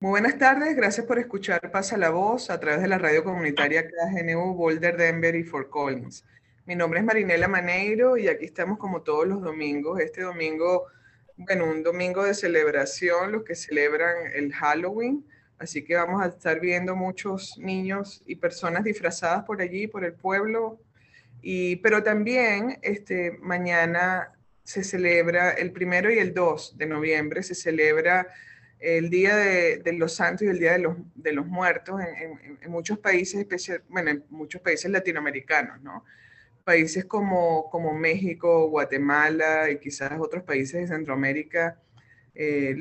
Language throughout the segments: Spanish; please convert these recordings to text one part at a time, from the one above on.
Muy buenas tardes, gracias por escuchar Pasa la Voz a través de la radio comunitaria KGNU Boulder, Denver y Fort Collins. Mi nombre es Marinela Maneiro y aquí estamos como todos los domingos. Este domingo, bueno, un domingo de celebración, los que celebran el Halloween. Así que vamos a estar viendo muchos niños y personas disfrazadas por allí, por el pueblo. Y, pero también este, mañana se celebra el primero y el 2 de noviembre, se celebra el Día de, los Santos y el Día de los, de los Muertos en, muchos países, especial, bueno, en muchos países latinoamericanos, ¿no? Países como, como México, Guatemala y quizás otros países de Centroamérica, eh,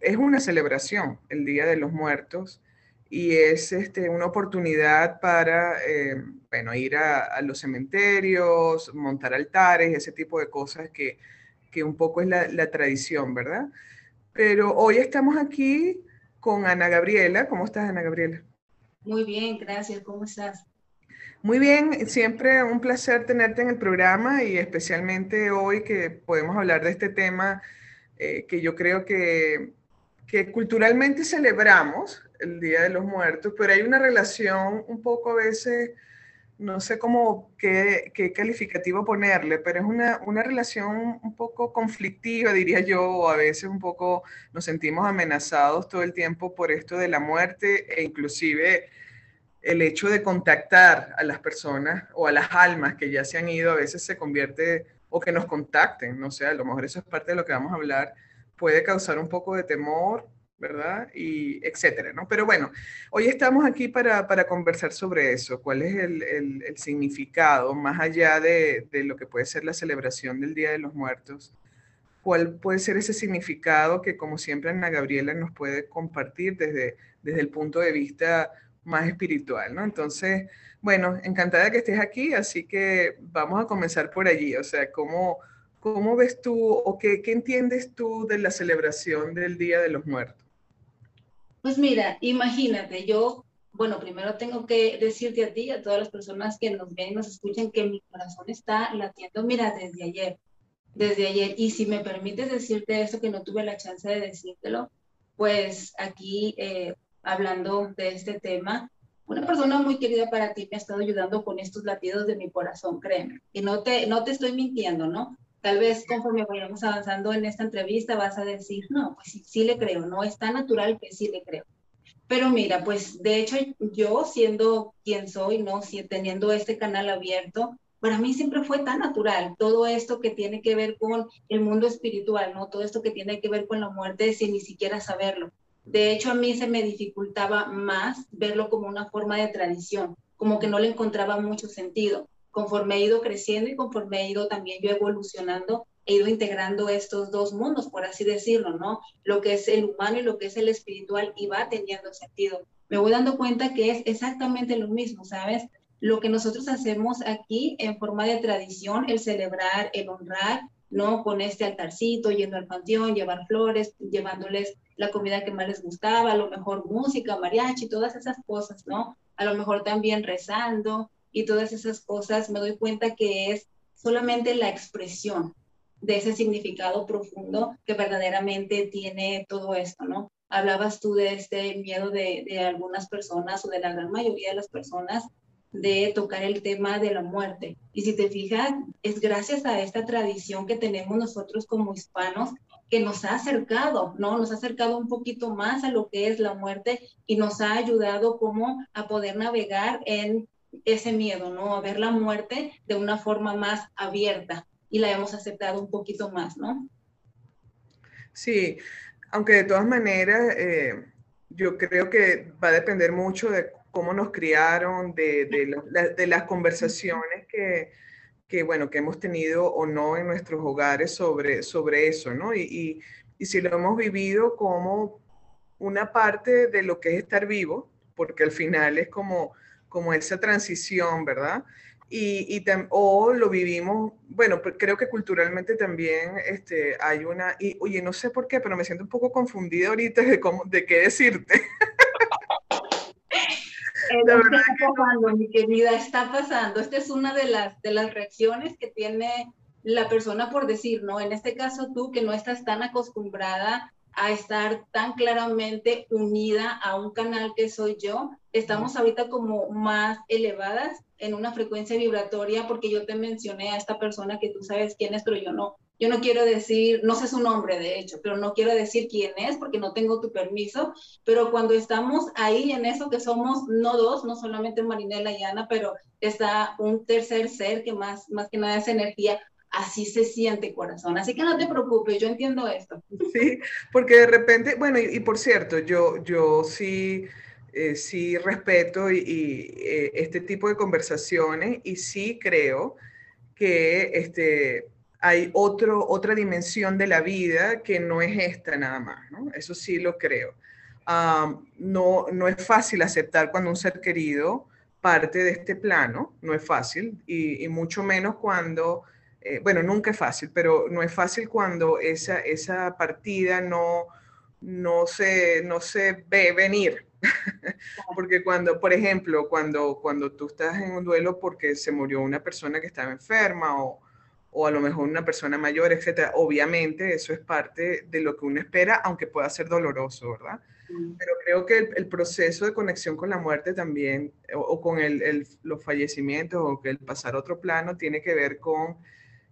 es una celebración el Día de los Muertos y es este, una oportunidad para, eh, bueno, ir a, los cementerios, montar altares, ese tipo de cosas que, que un poco es la, la tradición, ¿verdad? Pero hoy estamos aquí con Ana Gabriela. ¿Cómo estás, Ana Gabriela? Muy bien, gracias. ¿Cómo estás? Muy bien, siempre un placer tenerte en el programa y especialmente hoy que podemos hablar de este tema eh, que yo creo que, que culturalmente celebramos el Día de los Muertos, pero hay una relación un poco a veces no sé cómo, qué, qué, calificativo ponerle, pero es una, una, relación un poco conflictiva, diría yo, o a veces un poco nos sentimos amenazados todo el tiempo por esto de la muerte e inclusive el hecho de contactar a las personas o a las almas que ya se han ido, a veces se convierte, o que nos contacten, no sé, a lo mejor eso es parte de lo que vamos a hablar, puede causar un poco de temor ¿verdad? Y etcétera, ¿no? Pero bueno, hoy estamos aquí para, para conversar sobre eso, cuál es el, el, significado, más allá de, de, lo que puede ser la celebración del Día de los Muertos, cuál puede ser ese significado que, como siempre, Ana Gabriela nos puede compartir desde, desde el punto de vista más espiritual, ¿no? Entonces, bueno, encantada que estés aquí, así que vamos a comenzar por allí, o sea, cómo... ¿Cómo ves tú o qué, qué entiendes tú de la celebración del Día de los Muertos? Pues mira, imagínate, yo, bueno, primero tengo que decirte a ti y a todas las personas que nos ven y nos escuchan que mi corazón está latiendo, mira, desde ayer, desde ayer. Y si me permites decirte eso, que no tuve la chance de decírtelo, pues aquí eh, hablando de este tema, una persona muy querida para ti me ha estado ayudando con estos latidos de mi corazón, créeme. Y no te, no te estoy mintiendo, ¿no? Tal vez conforme vayamos avanzando en esta entrevista vas a decir, no, pues sí, le creo, no es tan natural que sí le creo. Pero mira, pues de hecho yo siendo quien soy, ¿no? Si, teniendo este canal abierto, para mí siempre fue tan natural todo esto que tiene que ver con el mundo espiritual, ¿no? Todo esto que tiene que ver con la muerte sin ni siquiera saberlo. De hecho, a mí se me dificultaba más verlo como una forma de tradición, como que no le encontraba mucho sentido conforme he ido creciendo y conforme he ido también yo evolucionando, he ido integrando estos dos mundos, por así decirlo, ¿no? Lo que es el humano y lo que es el espiritual y va teniendo sentido. Me voy dando cuenta que es exactamente lo mismo, ¿sabes? Lo que nosotros hacemos aquí en forma de tradición, el celebrar, el honrar, ¿no? Con este altarcito, yendo al panteón, llevar flores, llevándoles la comida que más les gustaba, a lo mejor música, mariachi, todas esas cosas, ¿no? A lo mejor también rezando, y todas esas cosas, me doy cuenta que es solamente la expresión de ese significado profundo que verdaderamente tiene todo esto, ¿no? Hablabas tú de este miedo de, de algunas personas o de la gran mayoría de las personas de tocar el tema de la muerte. Y si te fijas, es gracias a esta tradición que tenemos nosotros como hispanos que nos ha acercado, ¿no? Nos ha acercado un poquito más a lo que es la muerte y nos ha ayudado como a poder navegar en ese miedo, ¿no? A ver la muerte de una forma más abierta y la hemos aceptado un poquito más, ¿no? Sí, aunque de todas maneras eh, yo creo que va a depender mucho de cómo nos criaron, de, de, las conversaciones que, que, bueno, que hemos tenido o no en nuestros hogares sobre, sobre eso, ¿no? Y, y, y si lo hemos vivido como una parte de lo que es estar vivo, porque al final es como como esa transición, ¿verdad? Y, y o lo vivimos, bueno, creo que culturalmente también este, hay una, y oye, no sé por qué, pero me siento un poco confundida ahorita de, cómo, de qué decirte. está pasando, mi querida, está pasando. Esta es una de las, de las reacciones que tiene la persona por decir, ¿no? En este caso tú que no estás tan acostumbrada a estar tan claramente unida a un canal que soy yo. Estamos ahorita como más elevadas en una frecuencia vibratoria porque yo te mencioné a esta persona que tú sabes quién es, pero yo no, yo no quiero decir, no sé su nombre de hecho, pero no quiero decir quién es porque no tengo tu permiso, pero cuando estamos ahí en eso que somos no dos, no solamente Marinela y Ana, pero está un tercer ser que más, más que nada es energía, así se siente corazón. Así que no te preocupes, yo entiendo esto. Sí, porque de repente, bueno, y, por cierto, yo, yo sí, eh, sí respeto y, eh, este tipo de conversaciones y sí creo que este, hay otro, otra dimensión de la vida que no es esta nada más. Eso sí lo creo. no, no es fácil aceptar cuando un ser querido parte de este plano, no es fácil, y mucho menos cuando eh, bueno, nunca es fácil, pero no es fácil cuando esa, esa partida no, no, se, no se ve venir. porque cuando, por ejemplo, cuando, cuando tú estás en un duelo porque se murió una persona que estaba enferma o, o a lo mejor una persona mayor, etcétera, obviamente eso es parte de lo que uno espera, aunque pueda ser doloroso, ¿verdad? Pero creo que el, proceso de conexión con la muerte también, o, o con el, el, los fallecimientos, o que el pasar a otro plano, tiene que ver con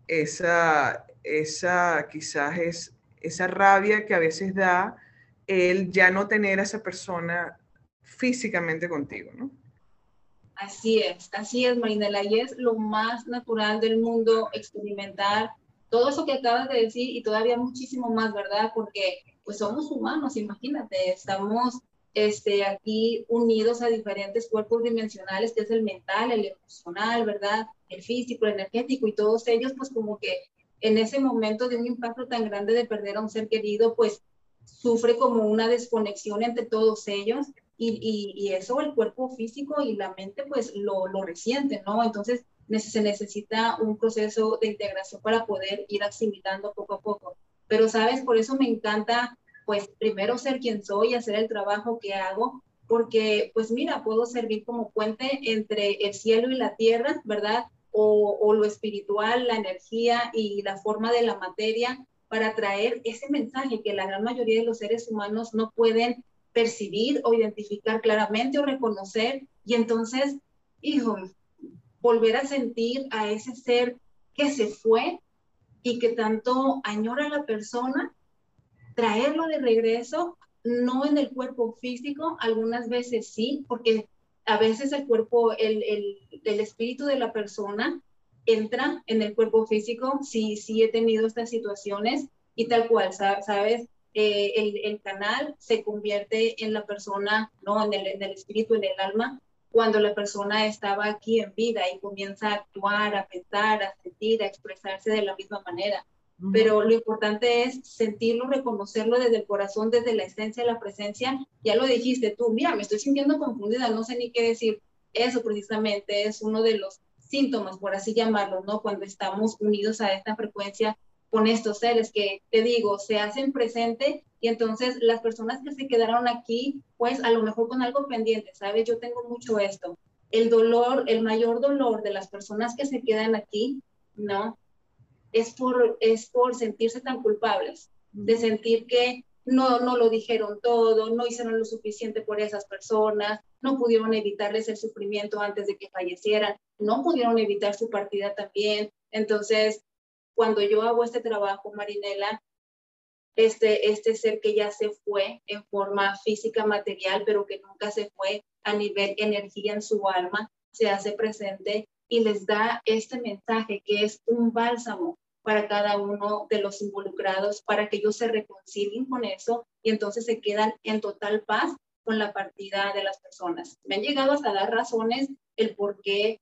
esa, esa quizás es esa rabia que a veces da el ya no tener a esa persona físicamente contigo, ¿no? Así es, así es, Marinela, y es lo más natural del mundo experimentar todo eso que acabas de decir y todavía muchísimo más, ¿verdad? Porque pues somos humanos, imagínate, estamos este, aquí unidos a diferentes cuerpos dimensionales, que es el mental, el emocional, ¿verdad? El físico, el energético, y todos ellos, pues como que en ese momento de un impacto tan grande de perder a un ser querido, pues sufre como una desconexión entre todos ellos, y, y, eso el cuerpo físico y la mente, pues lo, lo resienten, ¿no? Entonces se necesita un proceso de integración para poder ir asimilando poco a poco. Pero, ¿sabes? Por eso me encanta pues primero ser quien soy, hacer el trabajo que hago, porque pues mira, puedo servir como puente entre el cielo y la tierra, ¿verdad? O, lo espiritual, la energía y la forma de la materia para traer ese mensaje que la gran mayoría de los seres humanos no pueden percibir o identificar claramente o reconocer. Y entonces, hijo, volver a sentir a ese ser que se fue y que tanto añora a la persona traerlo de regreso, no en el cuerpo físico, algunas veces sí, porque a veces el cuerpo, el, el, espíritu de la persona entra en el cuerpo físico, sí, sí he tenido estas situaciones y tal cual, ¿sabes? Eh, el, el, canal se convierte en la persona, ¿no? En el, en el espíritu, en el alma, cuando la persona estaba aquí en vida y comienza a actuar, a pensar, a sentir, a expresarse de la misma manera pero lo importante es sentirlo, reconocerlo desde el corazón, desde la esencia, la presencia. Ya lo dijiste tú, mira, me estoy sintiendo confundida, no sé ni qué decir. Eso precisamente es uno de los síntomas, por así llamarlo, ¿no? Cuando estamos unidos a esta frecuencia con estos seres que, te digo, se hacen presente y entonces las personas que se quedaron aquí, pues a lo mejor con algo pendiente, ¿sabes? Yo tengo mucho esto. El dolor, el mayor dolor de las personas que se quedan aquí, ¿no? Es por, es por sentirse tan culpables, de sentir que no, no lo dijeron todo, no hicieron lo suficiente por esas personas, no pudieron evitarles el sufrimiento antes de que fallecieran, no pudieron evitar su partida también. Entonces, cuando yo hago este trabajo, Marinela, este, este ser que ya se fue en forma física, material, pero que nunca se fue a nivel energía en su alma, se hace presente y les da este mensaje que es un bálsamo para cada uno de los involucrados, para que ellos se reconcilien con eso y entonces se quedan en total paz con la partida de las personas. Me han llegado hasta dar razones el por qué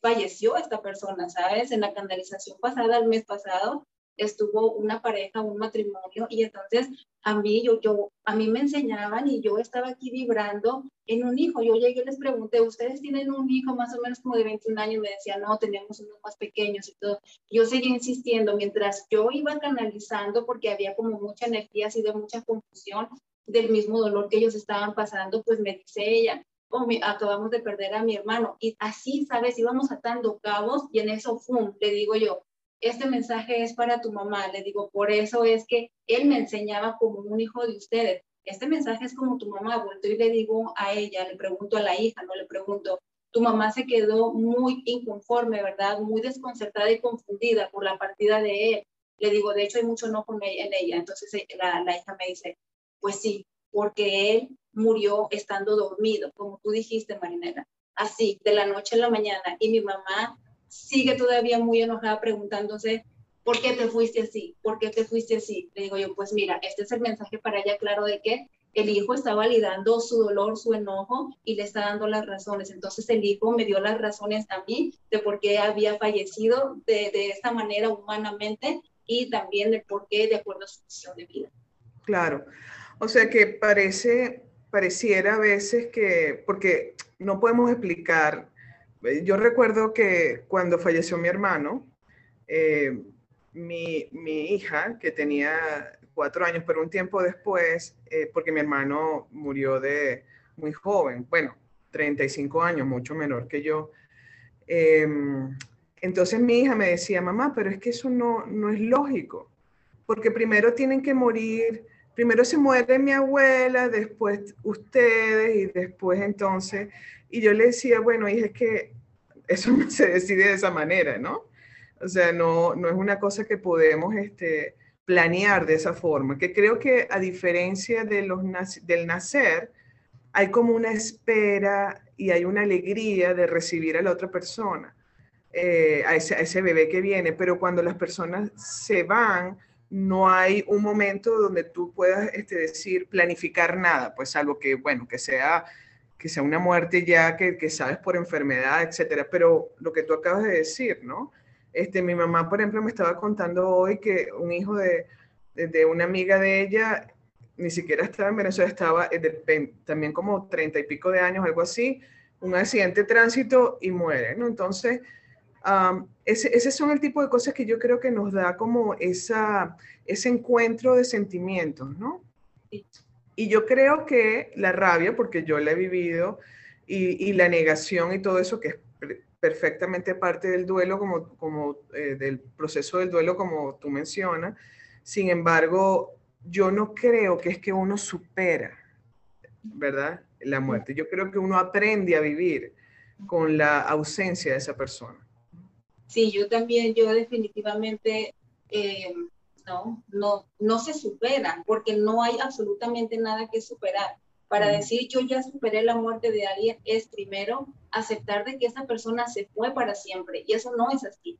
falleció esta persona, ¿sabes? En la canalización pasada, el mes pasado, estuvo una pareja, un matrimonio, y entonces a mí, yo, yo, a mí me enseñaban y yo estaba aquí vibrando en un hijo. Yo llegué y les pregunté, ¿ustedes tienen un hijo más o menos como de 21 años? Me decían, no, tenemos unos más pequeños y todo. Yo seguí insistiendo mientras yo iba canalizando porque había como mucha energía, así de mucha confusión del mismo dolor que ellos estaban pasando, pues me dice ella, oh, acabamos de perder a mi hermano. Y así, ¿sabes? Íbamos atando cabos y en eso, ¡fum!, le digo yo, este mensaje es para tu mamá. Le digo, por eso es que él me enseñaba como un hijo de ustedes. Este mensaje es como tu mamá. Vuelto y le digo a ella, le pregunto a la hija, no le pregunto, tu mamá se quedó muy inconforme, ¿verdad? Muy desconcertada y confundida por la partida de él. Le digo, de hecho hay mucho no con en ella. Entonces eh, la, la hija me dice, pues sí, porque él murió estando dormido, como tú dijiste, Marinela. Así, de la noche a la mañana. Y mi mamá sigue todavía muy enojada preguntándose, ¿por qué te fuiste así? ¿Por qué te fuiste así? Le digo yo, pues mira, este es el mensaje para ella claro de que el hijo está validando su dolor, su enojo y le está dando las razones. Entonces el hijo me dio las razones a mí de por qué había fallecido de, de esta manera humanamente y también de por qué de acuerdo a su misión de vida. Claro. O sea que parece, pareciera a veces que, porque no podemos explicar. Eh, yo recuerdo que cuando falleció mi hermano, eh, mi, mi, hija, que tenía cuatro años, pero un tiempo después, eh, porque mi hermano murió de muy joven, bueno, 35 años, mucho menor que yo. Em, entonces mi hija me decía, mamá, pero es que eso no, no es lógico, porque primero tienen que morir primero se muere mi abuela, después ustedes y después entonces, y yo le decía, bueno, hija, es que eso se decide de esa manera, ¿no? O sea, no, no es una cosa que podemos este, planear de esa forma, que creo que a diferencia del nacer, hay como una espera y hay una alegría de recibir a la otra persona, eh, a, ese, bebé que viene, pero cuando las personas se van, no hay un momento donde tú puedas este, decir, planificar nada, pues algo que, bueno, que sea, que sea una muerte ya que, sabes por enfermedad, etcétera. Pero lo que tú acabas de decir, ¿no? Este, mi mamá, por ejemplo, me estaba contando hoy que un hijo de, de, una amiga de ella ni siquiera estaba en Venezuela, estaba eh, también como treinta y pico de años, algo así, un accidente de tránsito y muere, ¿no? Entonces, ese, son el tipo de cosas que yo creo que nos da como esa, ese encuentro de sentimientos, ¿no? Y yo creo que la rabia, porque yo la he vivido, y, la negación y todo eso, que es perfectamente parte del duelo, como, como eh, del proceso del duelo, como tú mencionas, sin embargo, yo no creo que es que uno supera, ¿verdad? La muerte. Yo creo que uno aprende a vivir con la ausencia de esa persona. Sí, yo también, yo definitivamente, eh, no, no, no se superan porque no hay absolutamente nada que superar. Para decir yo ya superé la muerte de alguien es primero aceptar de que esa persona se fue para siempre y eso no es así.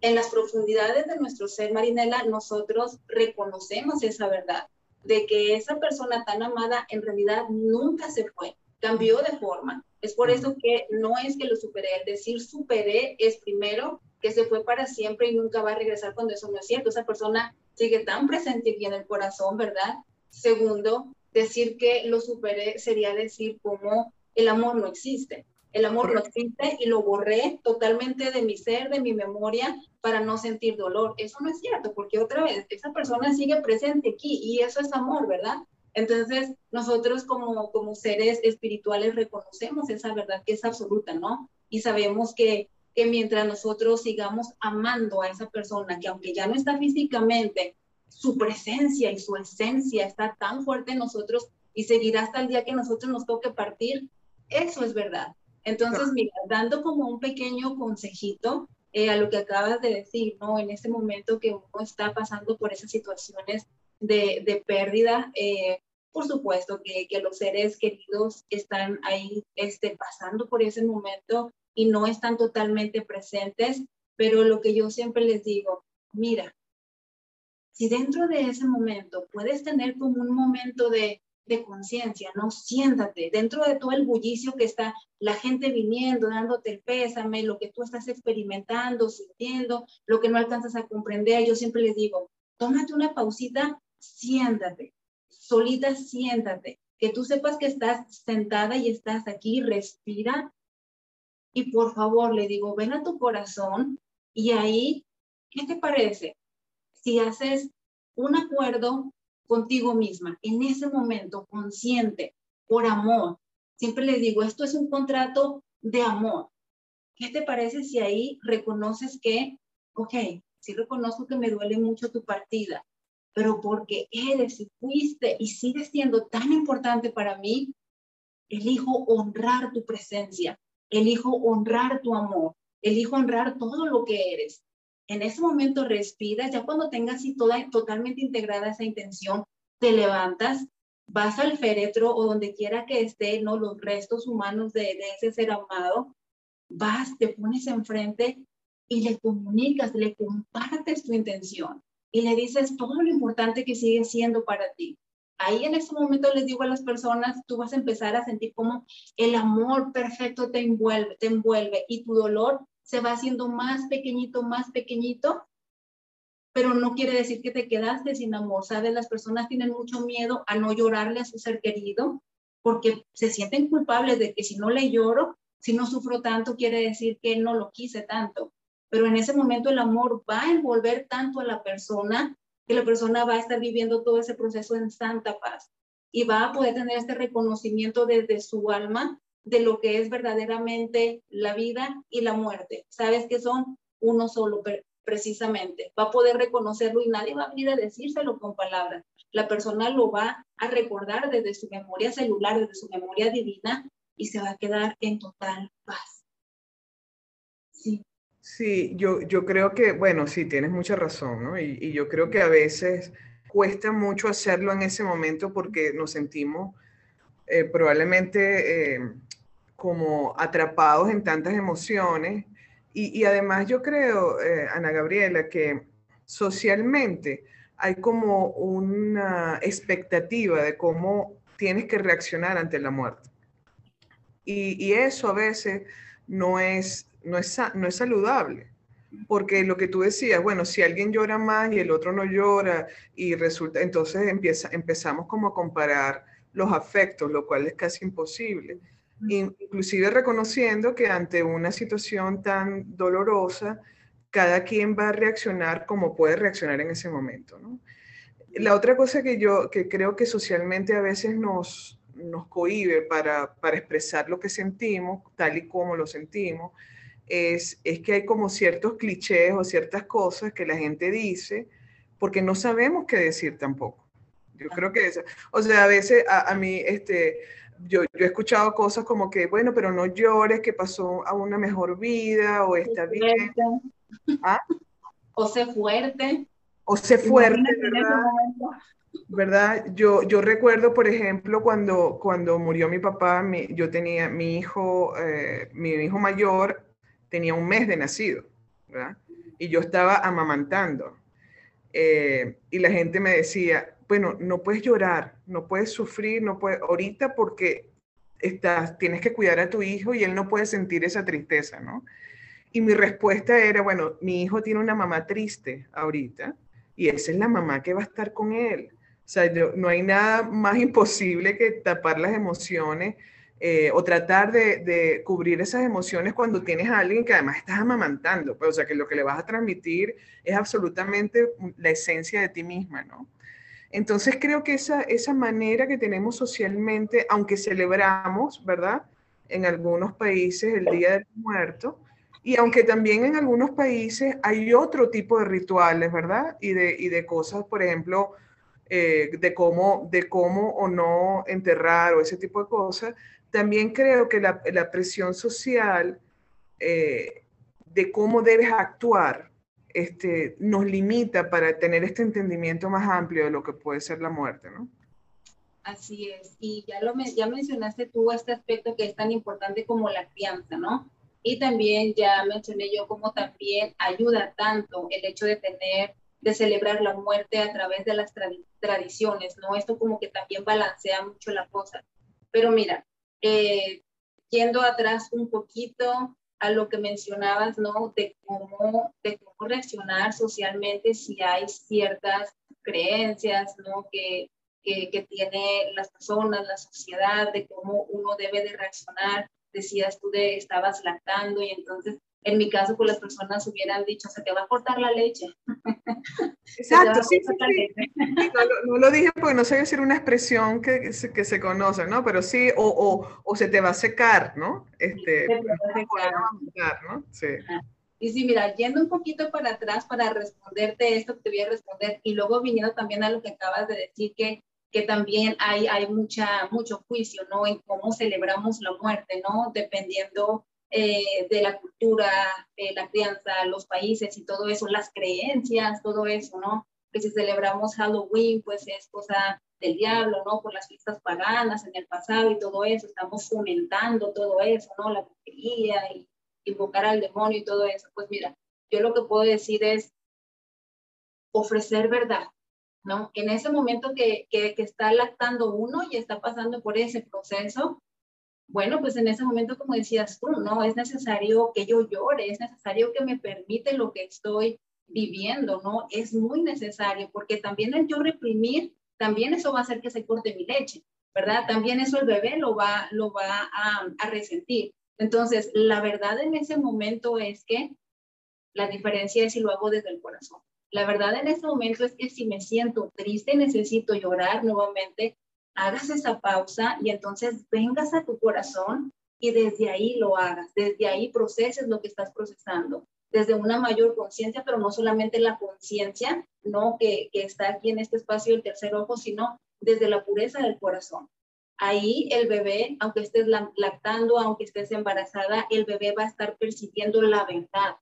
En las profundidades de nuestro ser, Marinela, nosotros reconocemos esa verdad de que esa persona tan amada en realidad nunca se fue, cambió de forma, es por eso que no es que lo superé. El decir superé es primero que se fue para siempre y nunca va a regresar cuando eso no es cierto. Esa persona sigue tan presente aquí en el corazón, ¿verdad? Segundo, decir que lo superé sería decir como el amor no existe. El amor no existe y lo borré totalmente de mi ser, de mi memoria, para no sentir dolor. Eso no es cierto, porque otra vez, esa persona sigue presente aquí y eso es amor, ¿verdad? Entonces, nosotros como, como seres espirituales reconocemos esa verdad que es absoluta, ¿no? Y sabemos que, que mientras nosotros sigamos amando a esa persona, que aunque ya no está físicamente, su presencia y su esencia está tan fuerte en nosotros y seguirá hasta el día que nosotros nos toque partir, eso es verdad. Entonces, mira, dando como un pequeño consejito eh, a lo que acabas de decir, ¿no? En este momento que uno está pasando por esas situaciones de, de pérdida, eh, por supuesto que, que, los seres queridos están ahí este, pasando por ese momento y no están totalmente presentes, pero lo que yo siempre les digo, mira, si dentro de ese momento puedes tener como un momento de, de conciencia, ¿no? Siéntate dentro de todo el bullicio que está la gente viniendo, dándote el pésame, lo que tú estás experimentando, sintiendo, lo que no alcanzas a comprender. Yo siempre les digo, tómate una pausita, siéntate, solita siéntate, que tú sepas que estás sentada y estás aquí, respira. Y por favor, le digo, ven a tu corazón y ahí, ¿qué te parece? Si haces un acuerdo contigo misma, en ese momento, consciente, por amor. Siempre le digo, esto es un contrato de amor. ¿Qué te parece si ahí reconoces que, ok, sí reconozco que me duele mucho tu partida, pero porque eres y fuiste y sigues siendo tan importante para mí, elijo honrar tu presencia, elijo honrar tu amor, elijo honrar todo lo que eres. En ese momento respiras, ya cuando tengas así toda, totalmente integrada esa intención, te levantas, vas al féretro o donde quiera que esté, ¿no? Los restos humanos de, de ese ser amado, vas, te pones enfrente y le comunicas, le compartes tu intención y le dices todo lo importante que sigue siendo para ti. Ahí en ese momento les digo a las personas, tú vas a empezar a sentir como el amor perfecto te envuelve, te envuelve y tu dolor se va haciendo más pequeñito, más pequeñito, pero no quiere decir que te quedaste sin amor, ¿sabes? Las personas tienen mucho miedo a no llorarle a su ser querido porque se sienten culpables de que si no le lloro, si no sufro tanto, quiere decir que no lo quise tanto. Pero en ese momento el amor va a envolver tanto a la persona que la persona va a estar viviendo todo ese proceso en santa paz y va a poder tener este reconocimiento desde su alma de lo que es verdaderamente la vida y la muerte. Sabes que son uno solo, precisamente. Va a poder reconocerlo y nadie va a venir a decírselo con palabras. La persona lo va a recordar desde su memoria celular, desde su memoria divina y se va a quedar en total paz. Sí. Sí, yo, yo creo que, bueno, sí, tienes mucha razón, ¿no? Y, yo creo que a veces cuesta mucho hacerlo en ese momento porque nos sentimos eh, probablemente eh, como atrapados en tantas emociones. Y, además yo creo, eh, Ana Gabriela, que socialmente hay como una expectativa de cómo tienes que reaccionar ante la muerte. Y, y eso a veces no es, no, es, no es saludable. Porque lo que tú decías, bueno, si alguien llora más y el otro no llora y resulta, entonces empieza, empezamos como a comparar los afectos, lo cual es casi imposible inclusive reconociendo que ante una situación tan dolorosa, cada quien va a reaccionar como puede reaccionar en ese momento. La otra cosa que yo que creo que socialmente a veces nos, nos cohibe para, para expresar lo que sentimos, tal y como lo sentimos, es, es que hay como ciertos clichés o ciertas cosas que la gente dice porque no sabemos qué decir tampoco. Yo creo que eso, o sea, a veces a, a mí, este, yo, he escuchado cosas como que, bueno, pero no llores, que pasó a una mejor vida o está bien. ¿Ah? O sé fuerte. O sé fuerte, ¿verdad? ¿verdad? Yo, yo recuerdo, por ejemplo, cuando, cuando murió mi papá, yo tenía mi hijo, eh, mi hijo mayor tenía un mes de nacido, ¿verdad? Y yo estaba amamantando. Eh, y la gente me decía, bueno, no puedes llorar, no puedes sufrir, no puedes, ahorita porque estás, tienes que cuidar a tu hijo y él no puede sentir esa tristeza, ¿no? Y mi respuesta era, bueno, mi hijo tiene una mamá triste ahorita y esa es la mamá que va a estar con él. O sea, no hay nada más imposible que tapar las emociones eh, o tratar de, cubrir esas emociones cuando tienes a alguien que además estás amamantando. Pues, o sea, que lo que le vas a transmitir es absolutamente la esencia de ti misma, ¿no? Entonces creo que esa, esa manera que tenemos socialmente, aunque celebramos, ¿verdad? En algunos países el Día del Muerto, y aunque también en algunos países hay otro tipo de rituales, ¿verdad? Y de, y de cosas, por ejemplo, eh, de, cómo, de cómo o no enterrar o ese tipo de cosas, también creo que la, la presión social eh, de cómo debes actuar este, nos limita para tener este entendimiento más amplio de lo que puede ser la muerte, ¿no? Así es, y ya, lo, ya mencionaste tú este aspecto que es tan importante como la crianza, ¿no? Y también ya mencioné yo cómo también ayuda tanto el hecho de tener, de celebrar la muerte a través de las tradiciones, ¿no? Esto como que también balancea mucho la cosa. Pero mira, eh, yendo atrás un poquito, a lo que mencionabas, ¿no? De cómo, de cómo reaccionar socialmente si hay ciertas creencias, ¿no? Que, que, tiene las personas, la sociedad, de cómo uno debe de reaccionar. Decías tú de estabas lactando y entonces en mi caso, pues las personas hubieran dicho, se te va a cortar la leche. Exacto, sí, sí, No, lo dije porque no sé decir una expresión que, se, que se conoce, ¿no? Pero sí, o, o, o, se te va a secar, ¿no? Este, se te va a secar. ¿no? Sí. Y sí, mira, yendo un poquito para atrás para responderte esto que te voy a responder y luego viniendo también a lo que acabas de decir, que, que también hay, hay mucha, mucho juicio, ¿no? En cómo celebramos la muerte, ¿no? Dependiendo eh, de la cultura, de la crianza, los países y todo eso, las creencias, todo eso, ¿no? Que si celebramos Halloween, pues es cosa del diablo, ¿no? Por las fiestas paganas en el pasado y todo eso, estamos fomentando todo eso, ¿no? La brujería y invocar al demonio y todo eso. Pues mira, yo lo que puedo decir es ofrecer verdad, ¿no? En ese momento que, que, que está lactando uno y está pasando por ese proceso, bueno, pues en ese momento, como decías tú, ¿no? Es necesario que yo llore, es necesario que me permite lo que estoy viviendo, ¿no? Es muy necesario, porque también el yo reprimir, también eso va a hacer que se corte mi leche, ¿verdad? También eso el bebé lo va, lo va a, a resentir. Entonces, la verdad en ese momento es que la diferencia es si lo hago desde el corazón. La verdad en ese momento es que si me siento triste, necesito llorar nuevamente, hagas esa pausa y entonces vengas a tu corazón y desde ahí lo hagas, desde ahí proceses lo que estás procesando, desde una mayor conciencia, pero no solamente la conciencia, no que, que está aquí en este espacio del tercer ojo, sino desde la pureza del corazón. Ahí el bebé, aunque estés lactando, aunque estés embarazada, el bebé va a estar percibiendo la verdad.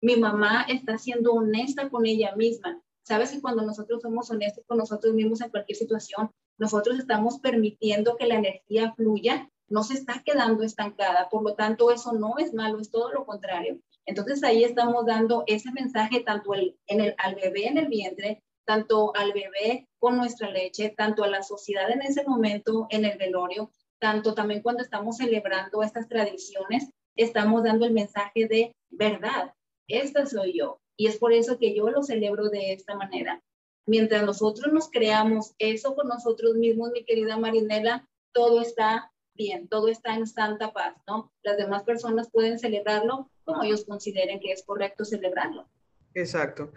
Mi mamá está siendo honesta con ella misma. Sabes que cuando nosotros somos honestos con nosotros mismos en cualquier situación, nosotros estamos permitiendo que la energía fluya, no se está quedando estancada. Por lo tanto, eso no es malo, es todo lo contrario. Entonces ahí estamos dando ese mensaje tanto al bebé en el vientre, tanto al bebé con nuestra leche, tanto a la sociedad en ese momento en el velorio, tanto también cuando estamos celebrando estas tradiciones, estamos dando el mensaje de verdad. Esta soy yo. Y es por eso que yo lo celebro de esta manera. Mientras nosotros nos creamos eso con nosotros mismos, mi querida Marinela, todo está bien, todo está en santa paz, ¿no? Las demás personas pueden celebrarlo como ellos consideren que es correcto celebrarlo. Exacto.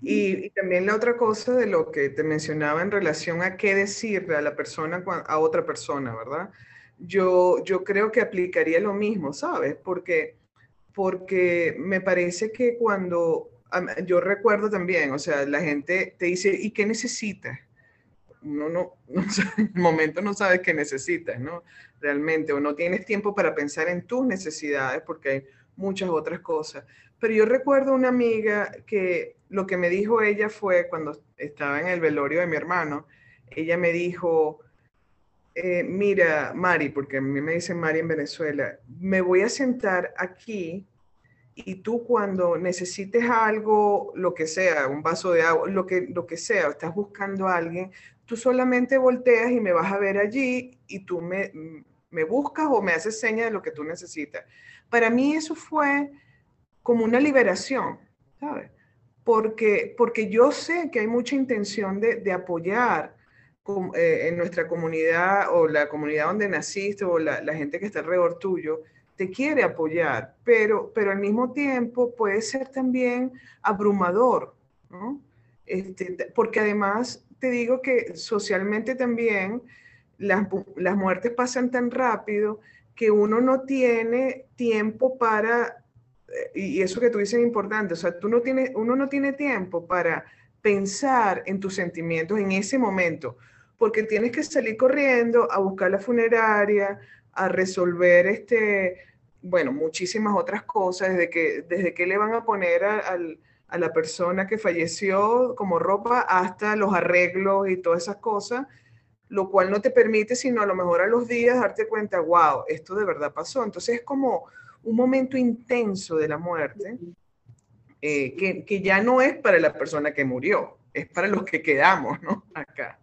Y, también la otra cosa de lo que te mencionaba en relación a qué decirle a la persona, a otra persona, ¿verdad? Yo, yo creo que aplicaría lo mismo, ¿sabes? Porque, porque me parece que cuando yo recuerdo también, o sea, la gente te dice, ¿y qué necesitas? Uno no, no en el momento no sabes qué necesitas, ¿no? Realmente, o no tienes tiempo para pensar en tus necesidades porque hay muchas otras cosas. Pero yo recuerdo una amiga que lo que me dijo ella fue cuando estaba en el velorio de mi hermano, ella me dijo, eh, mira, Mari, porque a mí me dicen Mari en Venezuela, me voy a sentar aquí y tú cuando necesites algo, lo que sea, un vaso de agua, lo que, lo que sea, estás buscando a alguien, tú solamente volteas y me vas a ver allí y tú me, me buscas o me haces señas de lo que tú necesitas. Para mí eso fue como una liberación, ¿sabes? Porque, porque yo sé que hay mucha intención de, de apoyar eh, en nuestra comunidad o la comunidad donde naciste o la, la gente que está alrededor tuyo, te quiere apoyar, pero, pero al mismo tiempo puede ser también abrumador, ¿no? Este, porque además te digo que socialmente también las, las, muertes pasan tan rápido que uno no tiene tiempo para, eh, y eso que tú dices es importante, o sea, tú no tienes, uno no tiene tiempo para pensar en tus sentimientos en ese momento, porque tienes que salir corriendo a buscar la funeraria, a resolver este, bueno, muchísimas otras cosas, desde que, desde que le van a poner a, a, la persona que falleció como ropa hasta los arreglos y todas esas cosas, lo cual no te permite, sino a lo mejor a los días darte cuenta, wow, esto de verdad pasó. Entonces es como un momento intenso de la muerte, eh, que, que, ya no es para la persona que murió, es para los que quedamos, ¿no? Acá.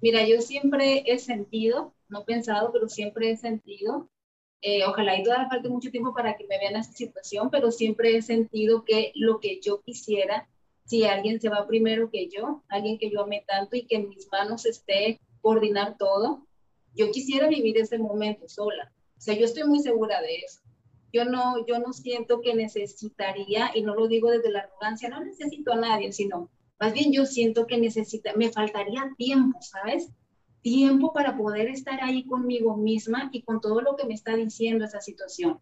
Mira, yo siempre he sentido no pensado, pero siempre he sentido, eh, ojalá y todavía falte mucho tiempo para que me vean esa situación, pero siempre he sentido que lo que yo quisiera, si alguien se va primero que yo, alguien que yo ame tanto y que en mis manos esté coordinar todo, yo quisiera vivir ese momento sola. O sea, yo estoy muy segura de eso. Yo no, yo no siento que necesitaría, y no lo digo desde la arrogancia, no necesito a nadie, sino más bien yo siento que necesita, me faltaría tiempo, ¿sabes? Tiempo para poder estar ahí conmigo misma y con todo lo que me está diciendo esa situación.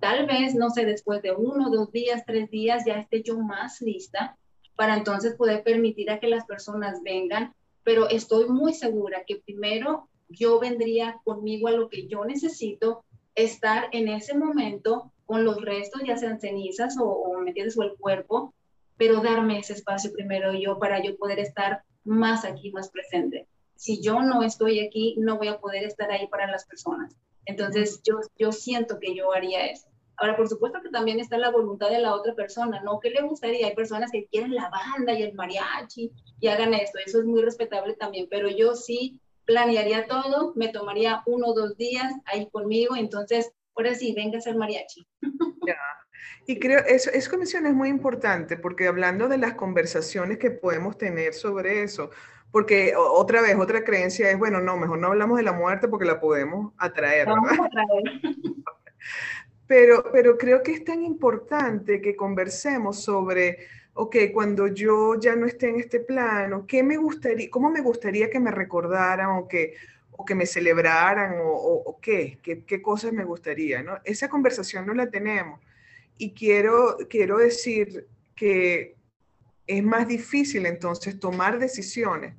Tal vez, no sé, después de uno, dos días, tres días, ya esté yo más lista para entonces poder permitir a que las personas vengan, pero estoy muy segura que primero yo vendría conmigo a lo que yo necesito, estar en ese momento con los restos, ya sean cenizas o, o ¿me entiendes? O el cuerpo, pero darme ese espacio primero yo para yo poder estar más aquí, más presente. Si yo no estoy aquí, no voy a poder estar ahí para las personas. Entonces, yo, yo siento que yo haría eso. Ahora, por supuesto que también está la voluntad de la otra persona, ¿no? ¿Qué le gustaría? Hay personas que quieren la banda y el mariachi y hagan esto, eso es muy respetable también, pero yo sí planearía todo, me tomaría uno o dos días ahí conmigo, entonces, por así, venga a ser mariachi. Y creo, eso, eso que es muy importante, porque hablando de las conversaciones que podemos tener sobre eso, porque otra vez, otra creencia es, bueno, no, mejor no hablamos de la muerte porque la podemos atraer. Pero, pero creo que es tan importante que conversemos sobre, ok, cuando yo ya no esté en este plano, ¿qué me gustaría, cómo me gustaría que me recordaran o que, o que me celebraran o, o, qué, qué, qué, cosas me gustaría, ¿no? Esa conversación no la tenemos. Y quiero, quiero decir que es más difícil entonces tomar decisiones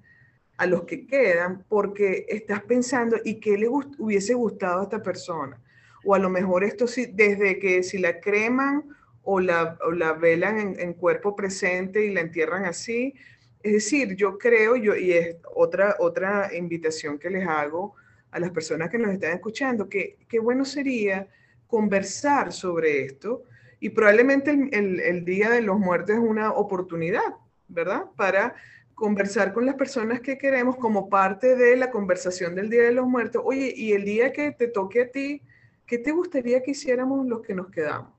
a los que quedan porque estás pensando y qué le hubiese gustado a esta persona. O a lo mejor esto sí, desde que si la creman o la, la velan en, cuerpo presente y la entierran así. Es decir, yo creo, yo, y es otra, otra invitación que les hago a las personas que nos están escuchando, que qué bueno sería conversar sobre esto y probablemente el, el, el Día de los Muertos es una oportunidad, ¿verdad? Para conversar con las personas que queremos como parte de la conversación del Día de los Muertos. Oye, y el día que te toque a ti, ¿qué te gustaría que hiciéramos los que nos quedamos?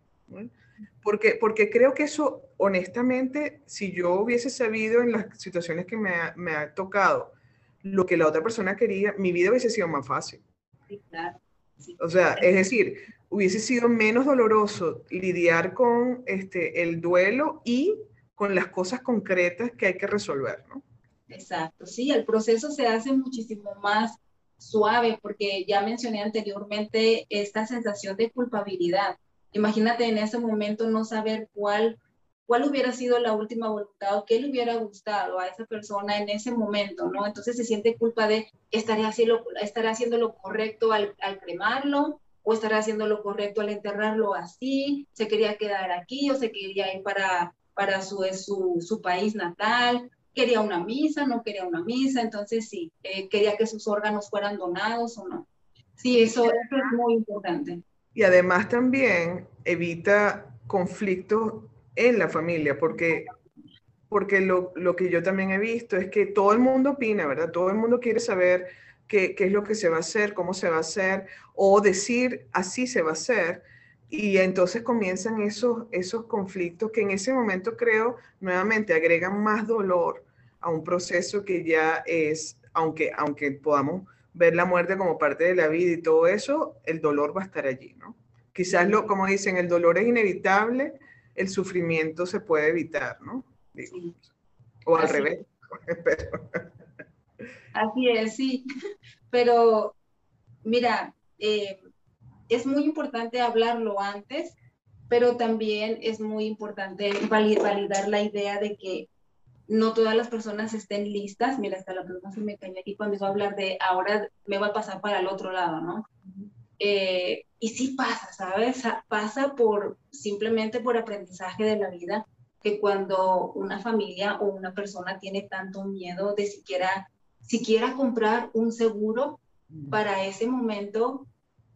Porque, porque creo que eso, honestamente, si yo hubiese sabido en las situaciones que me ha, me ha tocado lo que la otra persona quería, mi vida hubiese sido más fácil. Sí, claro. O sea, es decir, hubiese sido menos doloroso lidiar con este, el duelo y con las cosas concretas que hay que resolver, ¿no? Exacto, sí, el proceso se hace muchísimo más suave porque ya mencioné anteriormente esta sensación de culpabilidad. Imagínate en ese momento no saber cuál, cuál hubiera sido la última voluntad o qué le hubiera gustado a esa persona en ese momento, ¿no? Entonces se siente culpa de estar haciendo, haciendo lo correcto al, al cremarlo o estar haciendo lo correcto al enterrarlo así, se quería quedar aquí o se quería ir para para su, su, su país natal, quería una misa, no quería una misa, entonces sí, eh, quería que sus órganos fueran donados o no. Sí, eso, es muy importante. Y además también evita conflictos en la familia, porque, porque lo, lo, que yo también he visto es que todo el mundo opina, ¿verdad? Todo el mundo quiere saber qué, qué es lo que se va a hacer, cómo se va a hacer, o decir así se va a hacer y entonces comienzan esos, esos conflictos que en ese momento creo nuevamente agregan más dolor a un proceso que ya es, aunque, aunque podamos ver la muerte como parte de la vida y todo eso, el dolor va a estar allí, ¿no? Quizás lo, como dicen, el dolor es inevitable, el sufrimiento se puede evitar, ¿no? O al revés. Así es, sí. Pero mira, eh, es muy importante hablarlo antes, pero también es muy importante validar la idea de que no todas las personas estén listas. Mira, hasta la persona se me cayó aquí cuando iba a hablar de ahora me va a pasar para el otro lado, ¿no? Eh, y sí pasa, ¿sabes? Pasa por simplemente por aprendizaje de la vida, que cuando una familia o una persona tiene tanto miedo de siquiera, siquiera comprar un seguro para ese momento,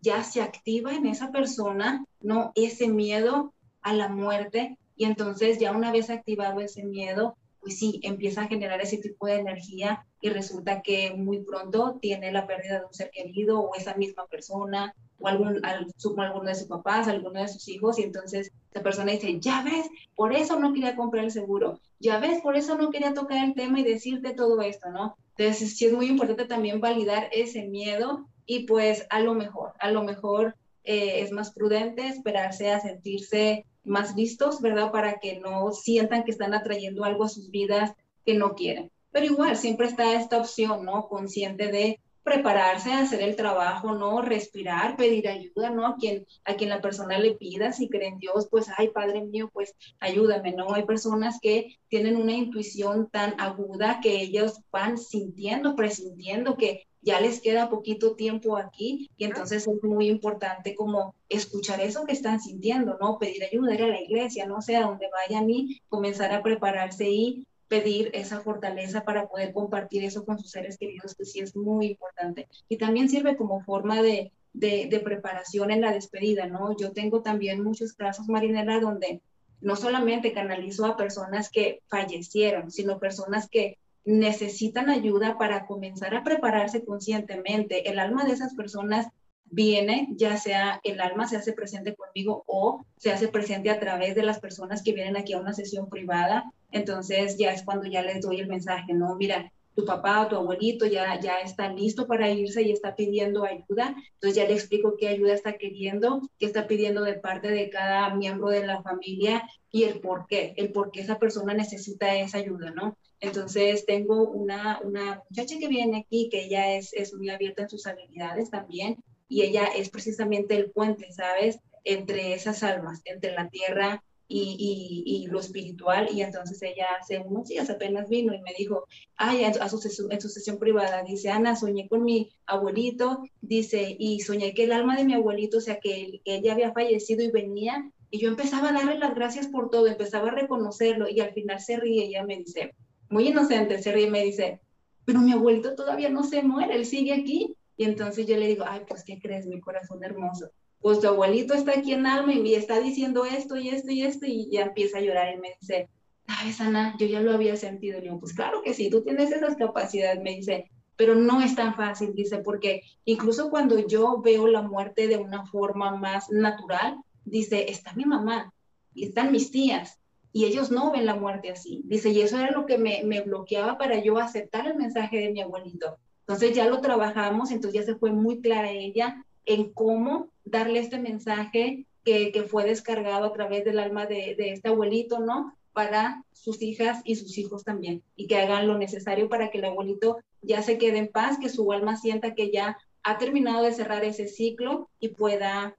ya se activa en esa persona, ¿no? Ese miedo a la muerte y entonces ya una vez activado ese miedo, pues sí, empieza a generar ese tipo de energía y resulta que muy pronto tiene la pérdida de un ser querido o esa misma persona o algún, alguno de sus papás, alguno de sus hijos y entonces esa persona dice, ya ves, por eso no quería comprar el seguro, ya ves, por eso no quería tocar el tema y decirte todo esto, ¿no? Entonces sí es muy importante también validar ese miedo y pues a lo mejor, a lo mejor eh, es más prudente esperarse a sentirse más listos, ¿verdad? Para que no sientan que están atrayendo algo a sus vidas que no quieren. Pero igual, siempre está esta opción, ¿no? Consciente de prepararse hacer el trabajo, ¿no? Respirar, pedir ayuda, ¿no? A quien, a quien la persona le pida, si cree en Dios, pues, ay, Padre mío, pues ayúdame, ¿no? Hay personas que tienen una intuición tan aguda que ellos van sintiendo, presintiendo que ya les queda poquito tiempo aquí y entonces es muy importante como escuchar eso que están sintiendo, ¿no? Pedir ayuda, a la iglesia, no sé, a donde vayan y comenzar a prepararse y pedir esa fortaleza para poder compartir eso con sus seres queridos, que sí es muy importante. Y también sirve como forma de, de, preparación en la despedida, ¿no? Yo tengo también muchos casos, Marinela, donde no solamente canalizo a personas que fallecieron, sino personas que necesitan ayuda para comenzar a prepararse conscientemente. El alma de esas personas viene, ya sea el alma se hace presente conmigo o se hace presente a través de las personas que vienen aquí a una sesión privada. Entonces ya es cuando ya les doy el mensaje, no, mira, tu papá tu abuelito ya, ya está listo para irse y está pidiendo ayuda. Entonces ya le explico qué ayuda está queriendo, qué está pidiendo de parte de cada miembro de la familia y el por qué, el por qué esa persona necesita esa ayuda, ¿no? Entonces tengo una, una muchacha que viene aquí que ella es, es muy abierta en sus habilidades también y ella es precisamente el puente, ¿sabes? Entre esas almas, entre la tierra y, y, lo espiritual. Y entonces ella hace unos días apenas vino y me dijo, ay, a su, en su sesión privada, dice, Ana, soñé con mi abuelito, dice, y soñé que el alma de mi abuelito, o sea, que, que ella había fallecido y venía. Y yo empezaba a darle las gracias por todo, empezaba a reconocerlo y al final se ríe y ella me dice, muy inocente, se ríe y me dice, pero mi abuelito todavía no se muere, él sigue aquí. Y entonces yo le digo, ay, pues, ¿qué crees, mi corazón hermoso? Pues tu abuelito está aquí en alma y me está diciendo esto y esto y esto y ya empieza a llorar y me dice, sabes, Ana, yo ya lo había sentido. Y yo, pues claro que sí, tú tienes esas capacidades, me dice, pero no es tan fácil, dice, porque incluso cuando yo veo la muerte de una forma más natural, dice, está mi mamá y están mis tías y ellos no ven la muerte así. Dice, y eso era lo que me, me bloqueaba para yo aceptar el mensaje de mi abuelito. Entonces ya lo trabajamos, entonces ya se fue muy clara ella en cómo darle este mensaje que, fue descargado a través del alma de, de, este abuelito, ¿no? Para sus hijas y sus hijos también, y que hagan lo necesario para que el abuelito ya se quede en paz, que su alma sienta que ya ha terminado de cerrar ese ciclo y pueda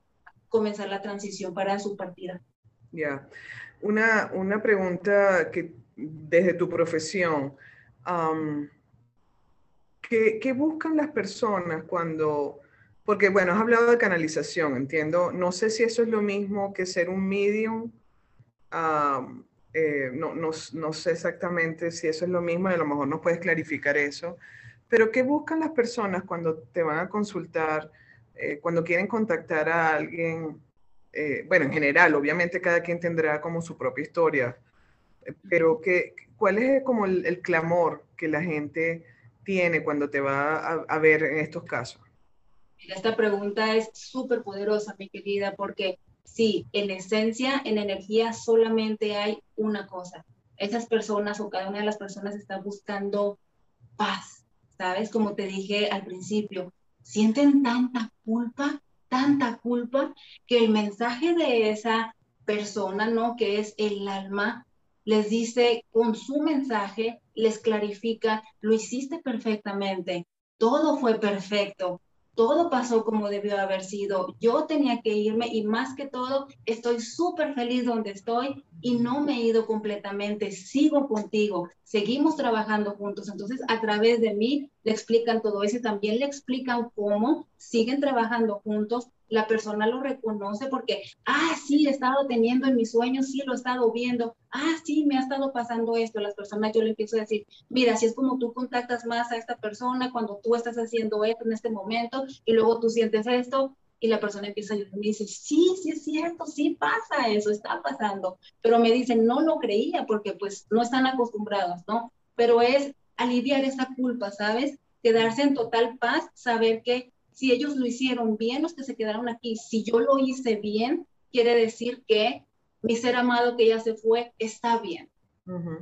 comenzar la transición para su partida. Ya, una, una pregunta que desde tu profesión, ¿qué, buscan las personas cuando, porque bueno, has hablado de canalización, entiendo, no sé si eso es lo mismo que ser un medium, eh, no, no, no, sé exactamente si eso es lo mismo, a lo mejor nos puedes clarificar eso, pero ¿qué buscan las personas cuando te van a consultar, eh, cuando quieren contactar a alguien? Eh, bueno, en general, obviamente cada quien tendrá como su propia historia, pero ¿qué, ¿cuál es como el, el clamor que la gente tiene cuando te va a, ver en estos casos? Esta pregunta es súper poderosa, mi querida, porque sí, en esencia, en energía solamente hay una cosa. Esas personas o cada una de las personas está buscando paz, ¿sabes? Como te dije al principio, sienten tanta culpa, tanta culpa, que el mensaje de esa persona, ¿no? Que es el alma, les dice con su mensaje, les clarifica, lo hiciste perfectamente, todo fue perfecto, todo pasó como debió haber sido. Yo tenía que irme y más que todo, estoy súper feliz donde estoy y no me he ido completamente, sigo contigo, seguimos trabajando juntos. Entonces, a través de mí le explican todo eso y también le explican cómo siguen trabajando juntos. La persona lo reconoce porque, ah, sí, he estado teniendo en mis sueños, sí, lo he estado viendo, ah, sí, me ha estado pasando esto. Las personas, yo le empiezo a decir, mira, si es como tú contactas más a esta persona cuando tú estás haciendo esto en este momento y luego tú sientes esto, y la persona empieza a me dice, sí, sí es cierto, sí pasa eso, está pasando. Pero me dicen, no lo creía porque pues no están acostumbrados, ¿no? Pero es aliviar esa culpa, ¿sabes? Quedarse en total paz, saber que si ellos lo hicieron bien, los que se quedaron aquí, si yo lo hice bien, quiere decir que mi ser amado que ya se fue está bien.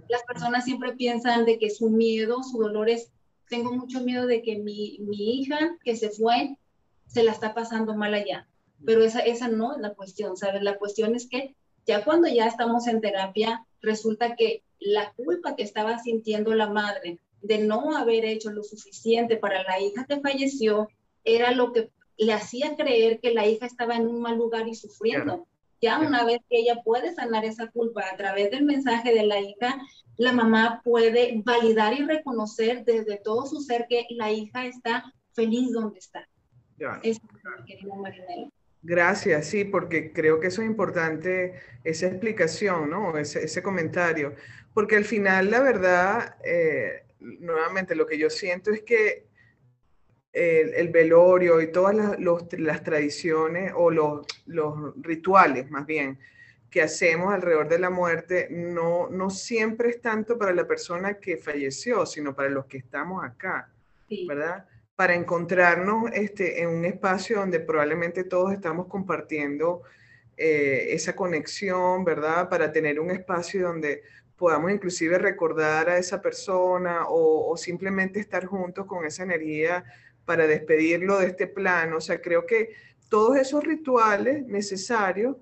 Las personas siempre piensan de que su miedo, su dolor es, tengo mucho miedo de que mi, mi hija que se fue se la está pasando mal allá. Pero esa, esa no es la cuestión, ¿sabes? La cuestión es que ya cuando ya estamos en terapia, resulta que la culpa que estaba sintiendo la madre de no haber hecho lo suficiente para la hija que falleció era lo que le hacía creer que la hija estaba en un mal lugar y sufriendo. Ya una vez que ella puede sanar esa culpa a través del mensaje de la hija, la mamá puede validar y reconocer desde todo su ser que la hija está feliz donde está. Gracias, sí, porque creo que eso es importante, esa explicación, ¿no? Ese, ese comentario. Porque al final, la verdad, eh, nuevamente lo que yo siento es que el, velorio y todas las, las tradiciones o los, los, rituales más bien que hacemos alrededor de la muerte no, no siempre es tanto para la persona que falleció, sino para los que estamos acá, ¿verdad? Para encontrarnos este, en un espacio donde probablemente todos estamos compartiendo eh, esa conexión, ¿verdad? Para tener un espacio donde podamos inclusive recordar a esa persona o, o simplemente estar juntos con esa energía para despedirlo de este plano. O sea, creo que todos esos rituales necesarios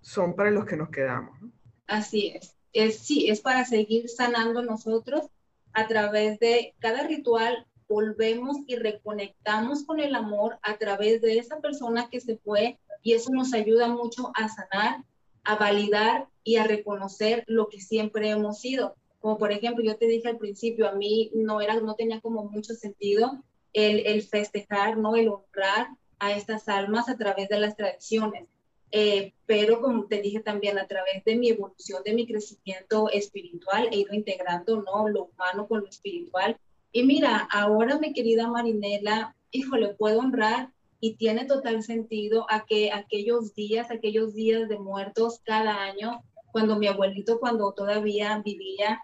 son para los que nos quedamos. Así es. es. Sí, es para seguir sanando nosotros a través de cada ritual. Volvemos y reconectamos con el amor a través de esa persona que se fue y eso nos ayuda mucho a sanar, a validar y a reconocer lo que siempre hemos sido. Como por ejemplo, yo te dije al principio, a mí no era, no tenía como mucho sentido el, festejar, ¿no? El honrar a estas almas a través de las tradiciones. Eh, pero como te dije también, a través de mi evolución, de mi crecimiento espiritual, he ido integrando, ¿no? Lo humano con lo espiritual. Y mira, ahora mi querida Marinela, híjole, puedo honrar y tiene total sentido a que aquellos días, aquellos días de muertos cada año, cuando mi abuelito, cuando todavía vivía,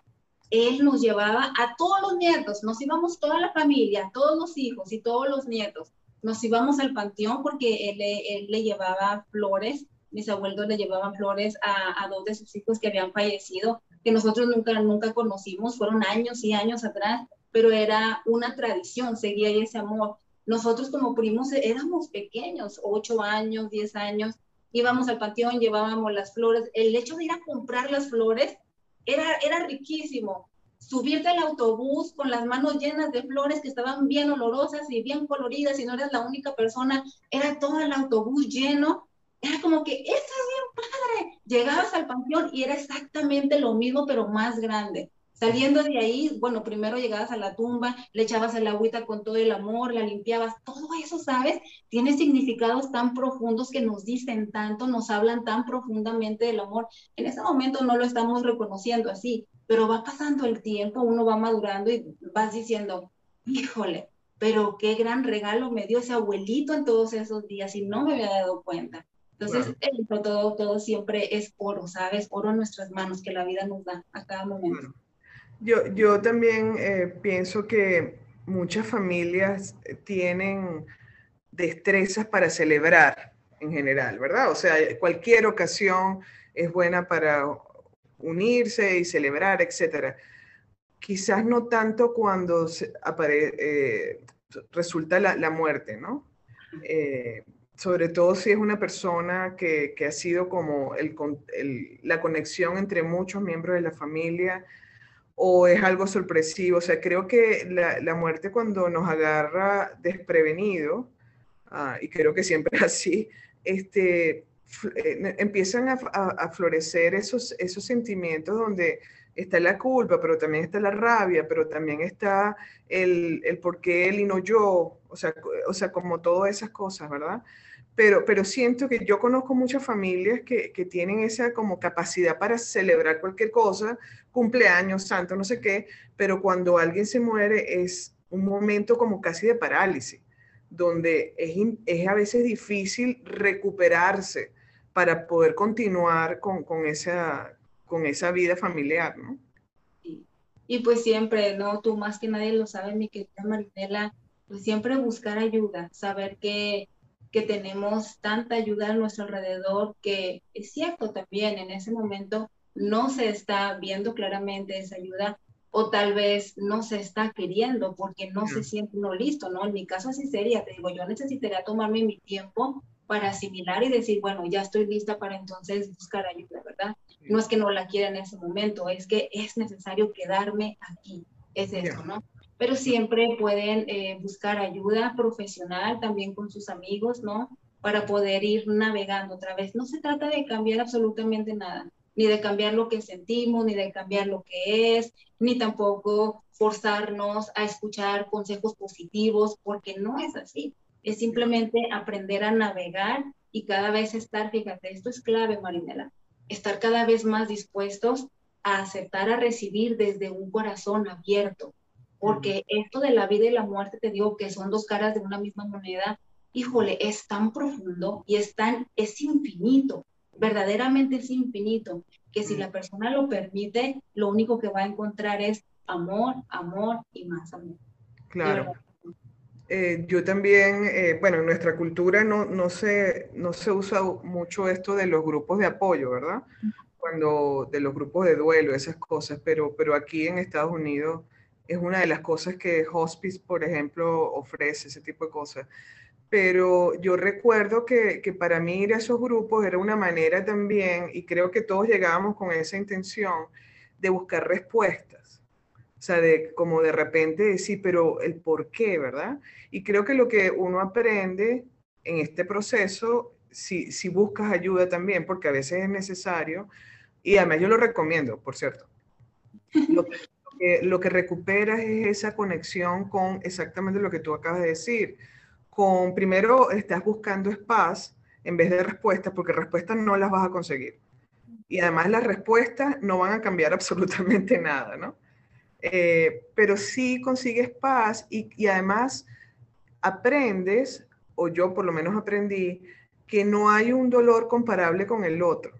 él nos llevaba a todos los nietos, nos íbamos toda la familia, todos los hijos y todos los nietos, nos íbamos al panteón porque él, le llevaba flores, mis abuelos le llevaban flores a, dos de sus hijos que habían fallecido, que nosotros nunca, nunca conocimos, fueron años y años atrás, pero era una tradición, seguía ese amor. Nosotros como primos éramos pequeños, ocho años, diez años, íbamos al panteón, llevábamos las flores. El hecho de ir a comprar las flores era, era riquísimo. Subirte al autobús con las manos llenas de flores que estaban bien olorosas y bien coloridas y no eras la única persona, era todo el autobús lleno. Era como que, esto es bien padre. Llegabas al panteón y era exactamente lo mismo, pero más grande. Saliendo de ahí, bueno, primero llegabas a la tumba, le echabas el agüita con todo el amor, la limpiabas, todo eso, ¿sabes? Tiene significados tan profundos que nos dicen tanto, nos hablan tan profundamente del amor. En ese momento no lo estamos reconociendo así, pero va pasando el tiempo, uno va madurando y vas diciendo, híjole, pero qué gran regalo me dio ese abuelito en todos esos días y no me había dado cuenta. Entonces, todo, todo siempre es oro, ¿sabes? Oro en nuestras manos que la vida nos da a cada momento. Yo, yo también eh, pienso que muchas familias tienen destrezas para celebrar en general, ¿verdad? O sea, cualquier ocasión es buena para unirse y celebrar, etcétera. Quizás no tanto cuando eh, resulta la, muerte, ¿no? Eh, sobre todo si es una persona que, ha sido como la conexión entre muchos miembros de la familia o es algo sorpresivo. O sea, creo que la, muerte cuando nos agarra desprevenido, ah, y creo que siempre así, este, eh, empiezan a, florecer esos, esos sentimientos donde está la culpa, pero también está la rabia, pero también está el, el por qué él y no yo, o sea, o sea, como todas esas cosas, ¿verdad? Pero, pero siento que yo conozco muchas familias que, que, tienen esa como capacidad para celebrar cualquier cosa, cumpleaños, santo, no sé qué, pero cuando alguien se muere es un momento como casi de parálisis, donde es, es a veces difícil recuperarse para poder continuar con, con, esa, con esa vida familiar, ¿no? Y pues siempre, ¿no? Tú más que nadie lo sabes, mi querida Marinela, pues siempre buscar ayuda, saber que que tenemos tanta ayuda a nuestro alrededor que es cierto también en ese momento no se está viendo claramente esa ayuda o tal vez no se está queriendo porque no se siente uno listo, ¿no? En mi caso así sería, te digo, yo necesitaría tomarme mi tiempo para asimilar y decir, bueno, ya estoy lista para entonces buscar ayuda, ¿verdad? No es que no la quiera en ese momento, es que es necesario quedarme aquí, es eso, ¿no? Pero siempre pueden eh, buscar ayuda profesional también con sus amigos, ¿no? Para poder ir navegando otra vez. No se trata de cambiar absolutamente nada, ni de cambiar lo que sentimos, ni de cambiar lo que es, ni tampoco forzarnos a escuchar consejos positivos, porque no es así. Es simplemente aprender a navegar y cada vez estar, fíjate, esto es clave, Marinela, estar cada vez más dispuestos a aceptar, a recibir desde un corazón abierto, porque esto de la vida y la muerte, te digo que son dos caras de una misma moneda, híjole, es tan profundo y es tan, es infinito, verdaderamente es infinito, que si la persona lo permite, lo único que va a encontrar es amor, amor y más amor. Claro. Eh, yo también, eh, bueno, en nuestra cultura no, no, se, no se usa mucho esto de los grupos de apoyo, ¿verdad? Cuando de los grupos de duelo, esas cosas, pero, pero aquí en Estados Unidos es una de las cosas que Hospice, por ejemplo, ofrece, ese tipo de cosas. Pero yo recuerdo que, que, para mí ir a esos grupos era una manera también, y creo que todos llegábamos con esa intención, de buscar respuestas. O sea, de como de repente decir, pero el por qué, ¿verdad? Y creo que lo que uno aprende en este proceso, si, si buscas ayuda también, porque a veces es necesario, y además yo lo recomiendo, por cierto, lo lo que recuperas es esa conexión con exactamente lo que tú acabas de decir. Con primero estás buscando paz en vez de respuestas, porque respuestas no las vas a conseguir. Y además las respuestas no van a cambiar absolutamente nada, ¿no? Eh, pero sí consigues paz y además aprendes, o yo por lo menos aprendí, que no hay un dolor comparable con el otro.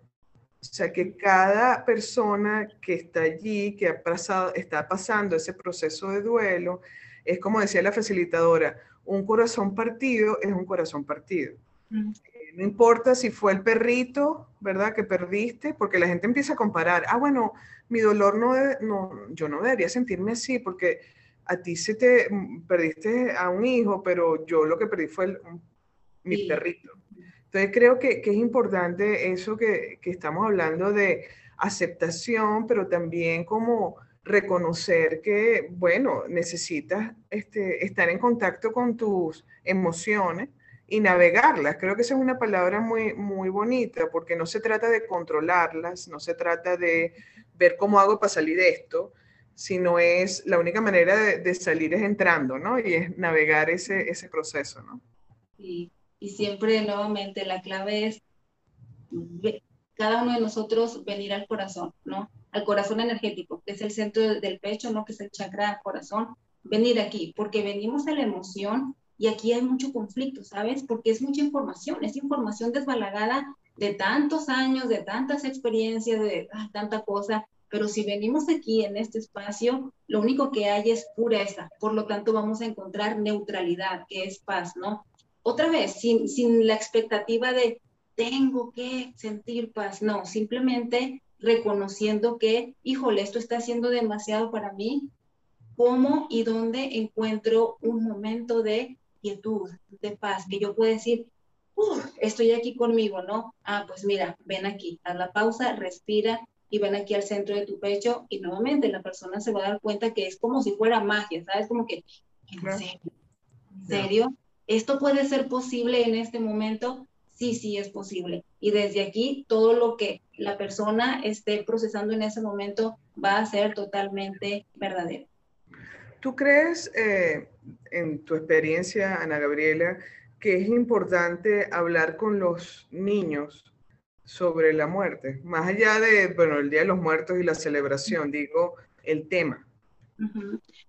O sea, que cada persona que está allí, que ha pasado, está pasando ese proceso de duelo, es como decía la facilitadora, un corazón partido es un corazón partido. Eh, no importa si fue el perrito, ¿verdad? Que perdiste, porque la gente empieza a comparar, ah, bueno, mi dolor no, no yo no debería sentirme así, porque a ti se te mm, perdiste a un hijo, pero yo lo que perdí fue mi perrito. Entonces creo que, es importante eso que, estamos hablando de aceptación, pero también como reconocer que, bueno, necesitas este, estar en contacto con tus emociones y navegarlas. Creo que esa es una palabra muy, muy bonita porque no se trata de controlarlas, no se trata de ver cómo hago para salir de esto, sino es la única manera de, salir es entrando, ¿no? Y es navegar ese, ese proceso, ¿no? Sí y siempre nuevamente la clave es cada uno de nosotros venir al corazón, ¿no? Al corazón energético, que es el centro del pecho, ¿no? Que es el chakra corazón, venir aquí, porque venimos a la emoción y aquí hay mucho conflicto, ¿sabes? Porque es mucha información, es información desbalagada de tantos años, de tantas experiencias, de ah, tanta cosa, pero si venimos aquí en este espacio, lo único que hay es pureza, por lo tanto vamos a encontrar neutralidad, que es paz, ¿no? Otra vez, sin, sin la expectativa de tengo que sentir paz, no, simplemente reconociendo que, híjole, esto está haciendo demasiado para mí, cómo y dónde encuentro un momento de quietud, de paz, que yo pueda decir, estoy aquí conmigo, ¿no? Ah, pues mira, ven aquí, haz la pausa, respira y ven aquí al centro de tu pecho y nuevamente la persona se va a dar cuenta que es como si fuera magia, ¿sabes? Como que, ¿en serio? ¿En serio? ¿Esto puede ser posible en este momento? Sí, sí es posible. Y desde aquí, todo lo que la persona esté procesando en ese momento va a ser totalmente verdadero. ¿Tú crees, eh, en tu experiencia, Ana Gabriela, que es importante hablar con los niños sobre la muerte? Más allá de, bueno, el Día de los Muertos y la celebración, digo, el tema.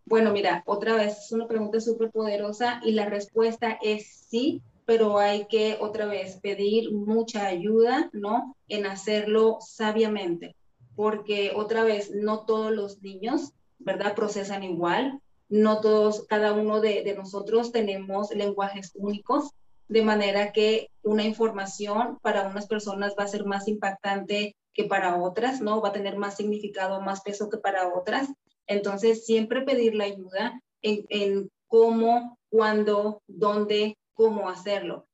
Bueno, mira, otra vez es una pregunta súper poderosa y la respuesta es sí, pero hay que otra vez pedir mucha ayuda, ¿no? En hacerlo sabiamente, porque otra vez no todos los niños, ¿verdad? Procesan igual, no todos, cada uno de, de nosotros tenemos lenguajes únicos, de manera que una información para unas personas va a ser más impactante que para otras, ¿no? Va a tener más significado, más peso que para otras. Entonces, siempre pedir la ayuda en, cómo, cuándo, dónde, cómo hacerlo.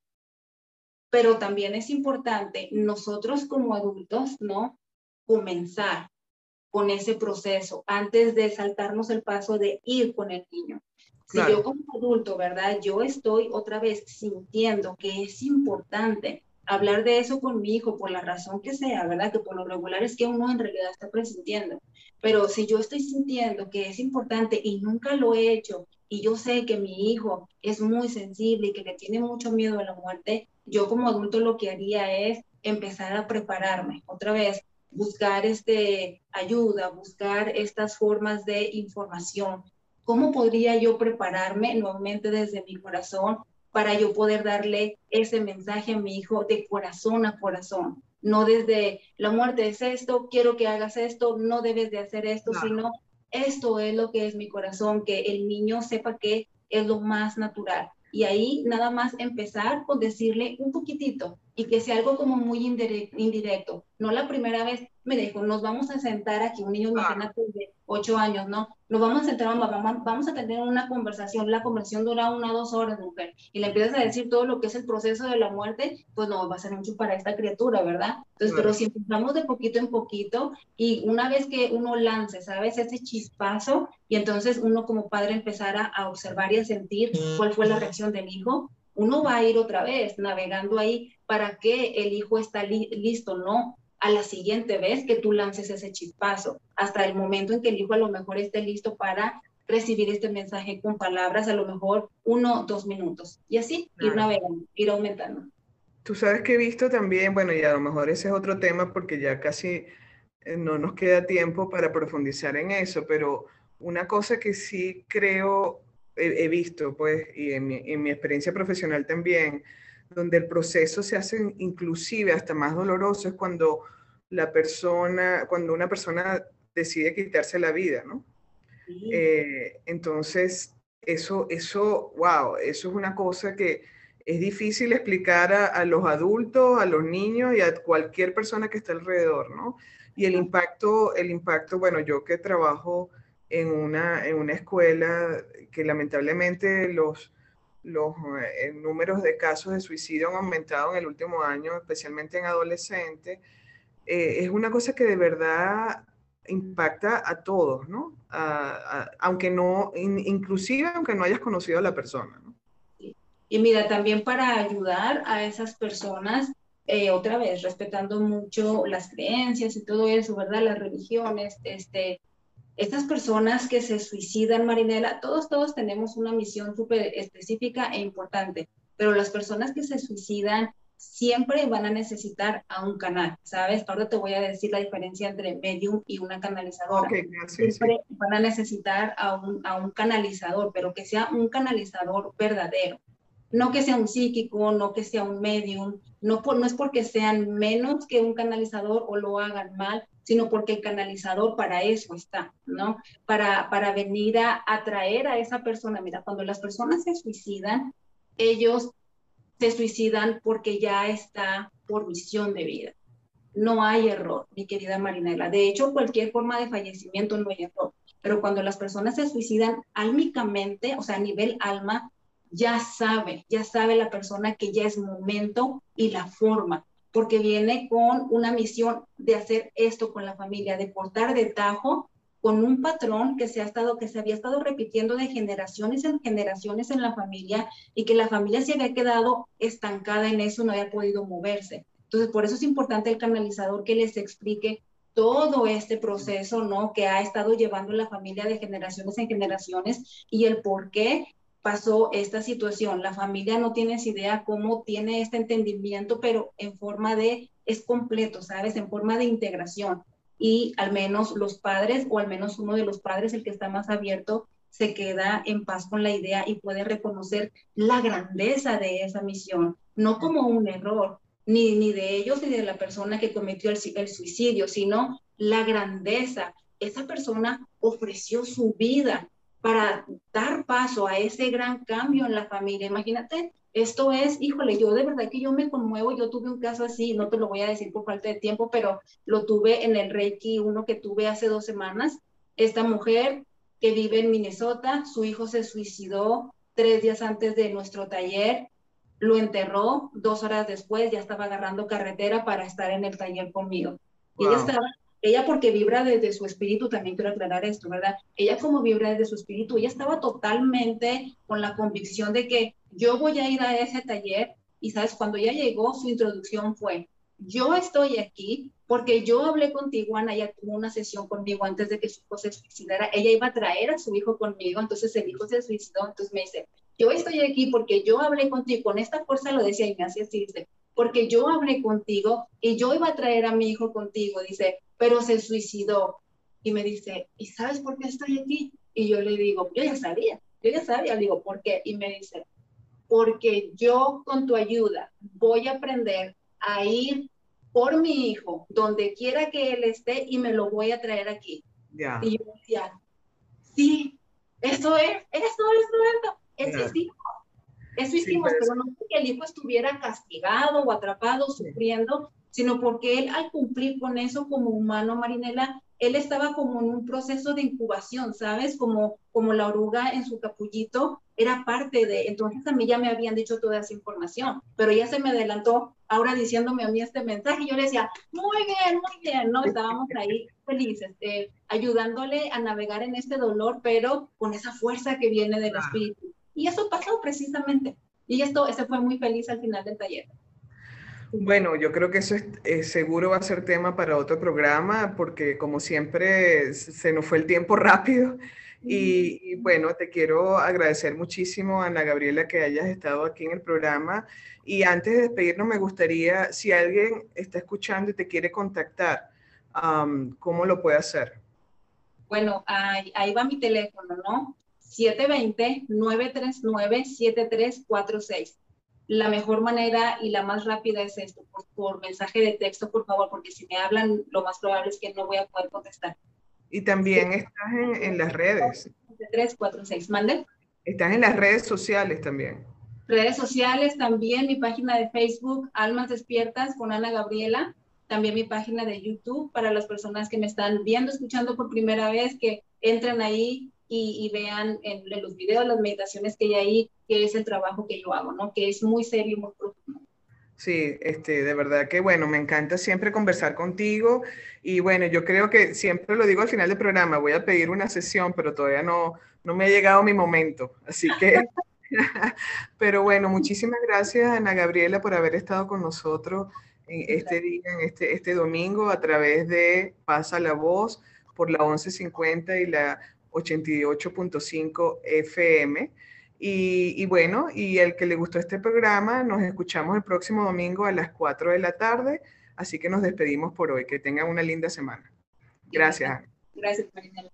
Pero también es importante nosotros como adultos, ¿no? Comenzar, con ese proceso antes de saltarnos el paso de ir con el niño. Si yo como adulto, ¿verdad? Yo estoy otra vez sintiendo que es importante hablar de eso con mi hijo por la razón que sea, ¿verdad? Que por lo regular es que uno en realidad está presintiendo. Pero si yo estoy sintiendo que es importante y nunca lo he hecho y yo sé que mi hijo es muy sensible y que le tiene mucho miedo a la muerte, yo como adulto lo que haría es empezar a prepararme otra vez, buscar este ayuda, buscar estas formas de información. ¿Cómo podría yo prepararme nuevamente desde mi corazón para yo poder darle ese mensaje a mi hijo de corazón a corazón? No desde la muerte es esto, quiero que hagas esto, no debes de hacer esto, sino esto es lo que es mi corazón, que el niño sepa que es lo más natural. Y ahí nada más empezar con decirle un poquitito y que sea algo como muy indirecto. No la primera vez me dijo, nos vamos a sentar aquí, un niño, imagínate, de ocho años, ¿no? Nos vamos a sentar, vamos, vamos a tener una conversación, la conversación dura una o dos horas, mujer, y le empiezas a decir todo lo que es el proceso de la muerte, pues no va a ser mucho para esta criatura, ¿verdad? Entonces, pero si empezamos de poquito en poquito, y una vez que uno lance, ¿sabes? Ese chispazo, y entonces uno como padre empezara a observar y a sentir cuál fue la reacción del hijo, uno va a ir otra vez navegando ahí para que el hijo está listo, ¿no? A la siguiente vez que tú lances ese chispazo, hasta el momento en que el hijo a lo mejor esté listo para recibir este mensaje con palabras, a lo mejor uno, dos minutos. Y así ir navegando, ir aumentando. Tú sabes que he visto también, bueno, y a lo mejor ese es otro tema porque ya casi eh, no nos queda tiempo para profundizar en eso, pero una cosa que sí creo, he, visto, pues, y en mi, en mi experiencia profesional también, donde el proceso se hace inclusive hasta más doloroso es cuando la persona, cuando una persona decide quitarse la vida, ¿no? Eh, entonces, eso, eso, wow, eso es una cosa que es difícil explicar a, los adultos, a los niños y a cualquier persona que esté alrededor, ¿no? Y el impacto, el impacto, bueno, yo que trabajo en una, en una escuela que lamentablemente los, los eh, números de casos de suicidio han aumentado en el último año, especialmente en adolescentes, eh, es una cosa que de verdad impacta a todos, ¿no? aunque no, inclusive aunque no hayas conocido a la persona, ¿no? Y mira, también para ayudar a esas personas, eh, otra vez, respetando mucho las creencias y todo eso, ¿verdad? Las religiones, este, estas personas que se suicidan, Marinela, todos, todos tenemos una misión súper específica e importante, pero las personas que se suicidan siempre van a necesitar a un canal, ¿sabes? Ahora te voy a decir la diferencia entre medium y una canalizadora. siempre van a necesitar a un, a un canalizador, pero que sea un canalizador verdadero. No que sea un psíquico, no que sea un medium, no, por, no es porque sean menos que un canalizador o lo hagan mal, sino porque el canalizador para eso está, ¿no? Para, para venir a atraer a esa persona. Mira, cuando las personas se suicidan, ellos se suicidan porque ya está por misión de vida. No hay error, mi querida Marinela. De hecho, cualquier forma de fallecimiento no hay error. Pero cuando las personas se suicidan álmicamente, o sea, a nivel alma, ya sabe, ya sabe la persona que ya es momento y la forma porque viene con una misión de hacer esto con la familia, de cortar de tajo con un patrón que se ha estado que se había estado repitiendo de generaciones en generaciones en la familia y que la familia se había quedado estancada en eso, no había podido moverse. Entonces, por eso es importante el canalizador que les explique todo este proceso, ¿no? Que ha estado llevando la familia de generaciones en generaciones y el por qué pasó esta situación. La familia no tiene idea cómo tiene este entendimiento, pero en forma de, es completo, ¿sabes? En forma de integración. Y al menos los padres, o al menos uno de los padres, el que está más abierto, se queda en paz con la idea y puede reconocer la grandeza de esa misión, no como un error, ni, ni de ellos ni de la persona que cometió el suicidio, sino la grandeza. Esa persona ofreció su vida, para dar paso a ese gran cambio en la familia. Imagínate, esto es, híjole, yo de verdad que yo me conmuevo, yo tuve un caso así, no te lo voy a decir por falta de tiempo, pero lo tuve en el Reiki, uno que tuve hace dos semanas. Esta mujer que vive en Minnesota, su hijo se suicidó tres días antes de nuestro taller, lo enterró, dos horas después ya estaba agarrando carretera para estar en el taller conmigo. Y ella estaba ella porque vibra desde su espíritu, también quiero aclarar esto, ¿verdad? Ella como vibra desde su espíritu, ella estaba totalmente con la convicción de que yo voy a ir a ese taller y sabes, cuando ella llegó, su introducción fue, yo estoy aquí porque yo hablé contigo, Ana, ella tuvo una sesión conmigo antes de que su hijo se suicidara, ella iba a traer a su hijo conmigo, entonces el hijo se suicidó, entonces me dice, yo estoy aquí porque yo hablé contigo, con esta fuerza lo decía y me hacía así, dice, porque yo hablé contigo y yo iba a traer a mi hijo contigo, dice, pero se suicidó. Y me dice, ¿y sabes por qué estoy aquí? Y yo le digo, yo ya sabía, yo ya sabía, le digo, ¿por qué? Y me dice, porque yo con tu ayuda voy a aprender a ir por mi hijo, donde quiera que él esté, y me lo voy a traer aquí. Y yo decía, sí, eso es, eso es, eso, eso es hijo. Eso hicimos, pero no porque el hijo estuviera castigado o atrapado, sufriendo, sino porque él al cumplir con eso como humano, Marinela, él estaba como en un proceso de incubación, ¿sabes? Como, como la oruga en su capullito era parte de, entonces a mí ya me habían dicho toda esa información, pero ya se me adelantó ahora diciéndome a mí este mensaje y yo le decía, muy bien, muy bien, ¿no? Estábamos ahí felices, eh, ayudándole a navegar en este dolor, pero con esa fuerza que viene del espíritu. Y eso pasó precisamente. Y esto, ese fue muy feliz al final del taller. Bueno, yo creo que eso es, eh, seguro va a ser tema para otro programa, porque como siempre se nos fue el tiempo rápido. Y, bueno, te quiero agradecer muchísimo, Ana Gabriela, que hayas estado aquí en el programa. Y antes de despedirnos, me gustaría, si alguien está escuchando y te quiere contactar, ¿cómo lo puede hacer? Bueno, ahí, ahí va mi teléfono, ¿no? 720-939-7346 la mejor manera y la más rápida es esto, por, mensaje de texto, por favor, porque si me hablan, lo más probable es que no voy a poder contestar. Y también estás en, las redes. 3, 4, 6, mande. Estás en las redes sociales también. Redes sociales también, mi página de Facebook, Almas Despiertas con Ana Gabriela, también mi página de YouTube para las personas que me están viendo, escuchando por primera vez, que entren ahí y, vean en, los videos, las meditaciones que hay ahí, que es el trabajo que yo hago, ¿no? Que es muy serio y muy profundo. Sí, este, de verdad que bueno, me encanta siempre conversar contigo y bueno, yo creo que siempre lo digo al final del programa, voy a pedir una sesión, pero todavía no, no me ha llegado mi momento, así que, pero bueno, muchísimas gracias Ana Gabriela por haber estado con nosotros en este día, en este, este domingo a través de Pasa la Voz por la 1150 y la 88.5 FM. Y, bueno, y el que le gustó este programa, nos escuchamos el próximo domingo a las 4 de la tarde. Así que nos despedimos por hoy. Que tengan una linda semana. Gracias. Gracias, Marinela.